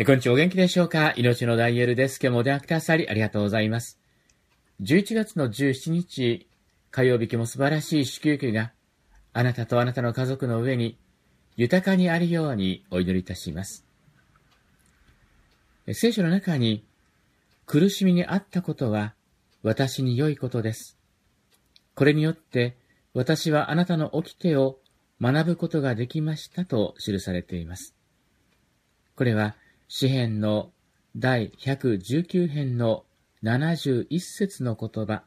えこんにちは、お元気でしょうか？命のダイエルです。今日もお電話くださりありがとうございます。11月の17日、火曜日今日も素晴らしい祝福があなたとあなたの家族の上に豊かにあるようにお祈りいたします。聖書の中に苦しみにあったことは私に良いことです。これによって私はあなたの掟を学ぶことができましたと記されています。これは詩編の第119編の71節の言葉、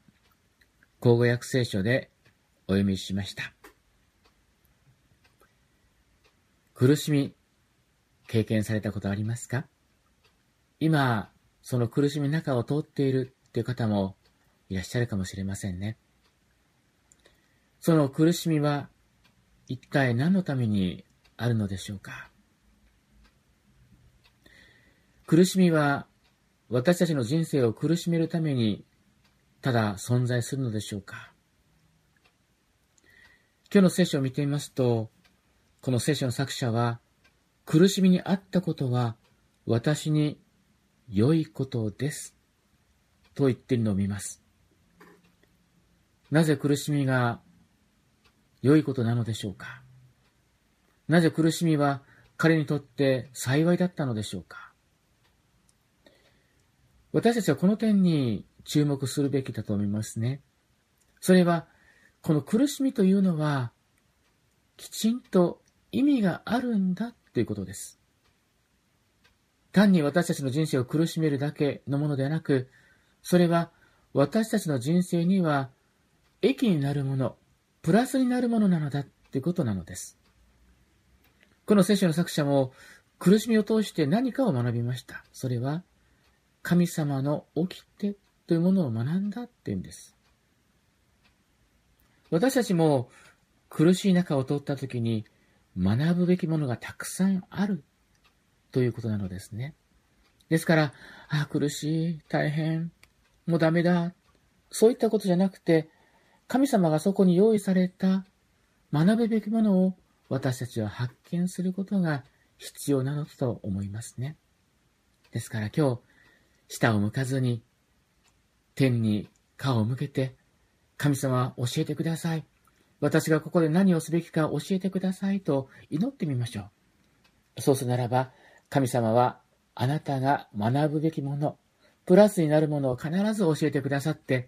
口語訳聖書でお読みしました。苦しみ、経験されたことありますか？今、その苦しみの中を通っているっていう方もいらっしゃるかもしれませんね。その苦しみは一体何のためにあるのでしょうか？苦しみは私たちの人生を苦しめるためにただ存在するのでしょうか？今日の聖書を見てみますと、この聖書の作者は、苦しみにあったことは私に良いことです。と言っているのを見ます。なぜ苦しみが良いことなのでしょうか？なぜ苦しみは彼にとって幸いだったのでしょうか？私たちはこの点に注目するべきだと思いますね。それは、この苦しみというのは、きちんと意味があるんだということです。単に私たちの人生を苦しめるだけのものではなく、それは私たちの人生には益になるもの、プラスになるものなのだということなのです。この聖書の作者も苦しみを通して何かを学びました。それは神様の掟というものを学んだっていうんです。私たちも苦しい中を通った時に学ぶべきものがたくさんあるということなのですね。ですから、ああ、苦しい、大変、もうダメだ、そういったことじゃなくて、神様がそこに用意された学ぶべきものを私たちは発見することが必要なのだと思いますね。ですから今日、舌を向かずに、天に顔を向けて、神様教えてください。私がここで何をすべきか教えてくださいと祈ってみましょう。そうするならば、神様はあなたが学ぶべきもの、プラスになるものを必ず教えてくださって、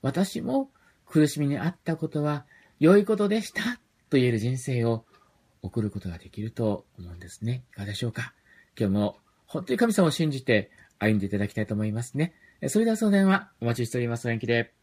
私も苦しみにあったことは良いことでしたと言える人生を送ることができると思うんですね。いかがでしょうか今日も本当に神様を信じて歩んでいただきたいと思いますね。それではその電話お待ちしております。お元気で。